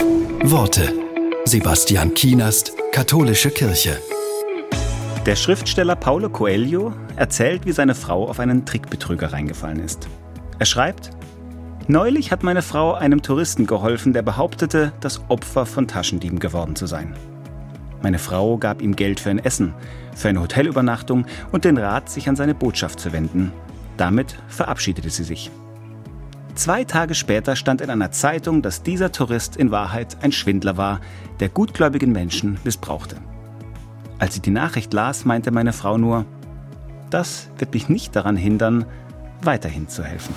Worte. Sebastian Kienast, Katholische Kirche. Der Schriftsteller Paulo Coelho erzählt, wie seine Frau auf einen Trickbetrüger reingefallen ist. Er schreibt, Neulich hat meine Frau einem Touristen geholfen, der behauptete, das Opfer von Taschendieben geworden zu sein. Meine Frau gab ihm Geld für ein Essen, für eine Hotelübernachtung und den Rat, sich an seine Botschaft zu wenden. Damit verabschiedete sie sich. Zwei Tage später stand in einer Zeitung, dass dieser Tourist in Wahrheit ein Schwindler war, der gutgläubigen Menschen missbrauchte. Als ich die Nachricht las, meinte meine Frau nur, das wird mich nicht daran hindern, weiterhin zu helfen.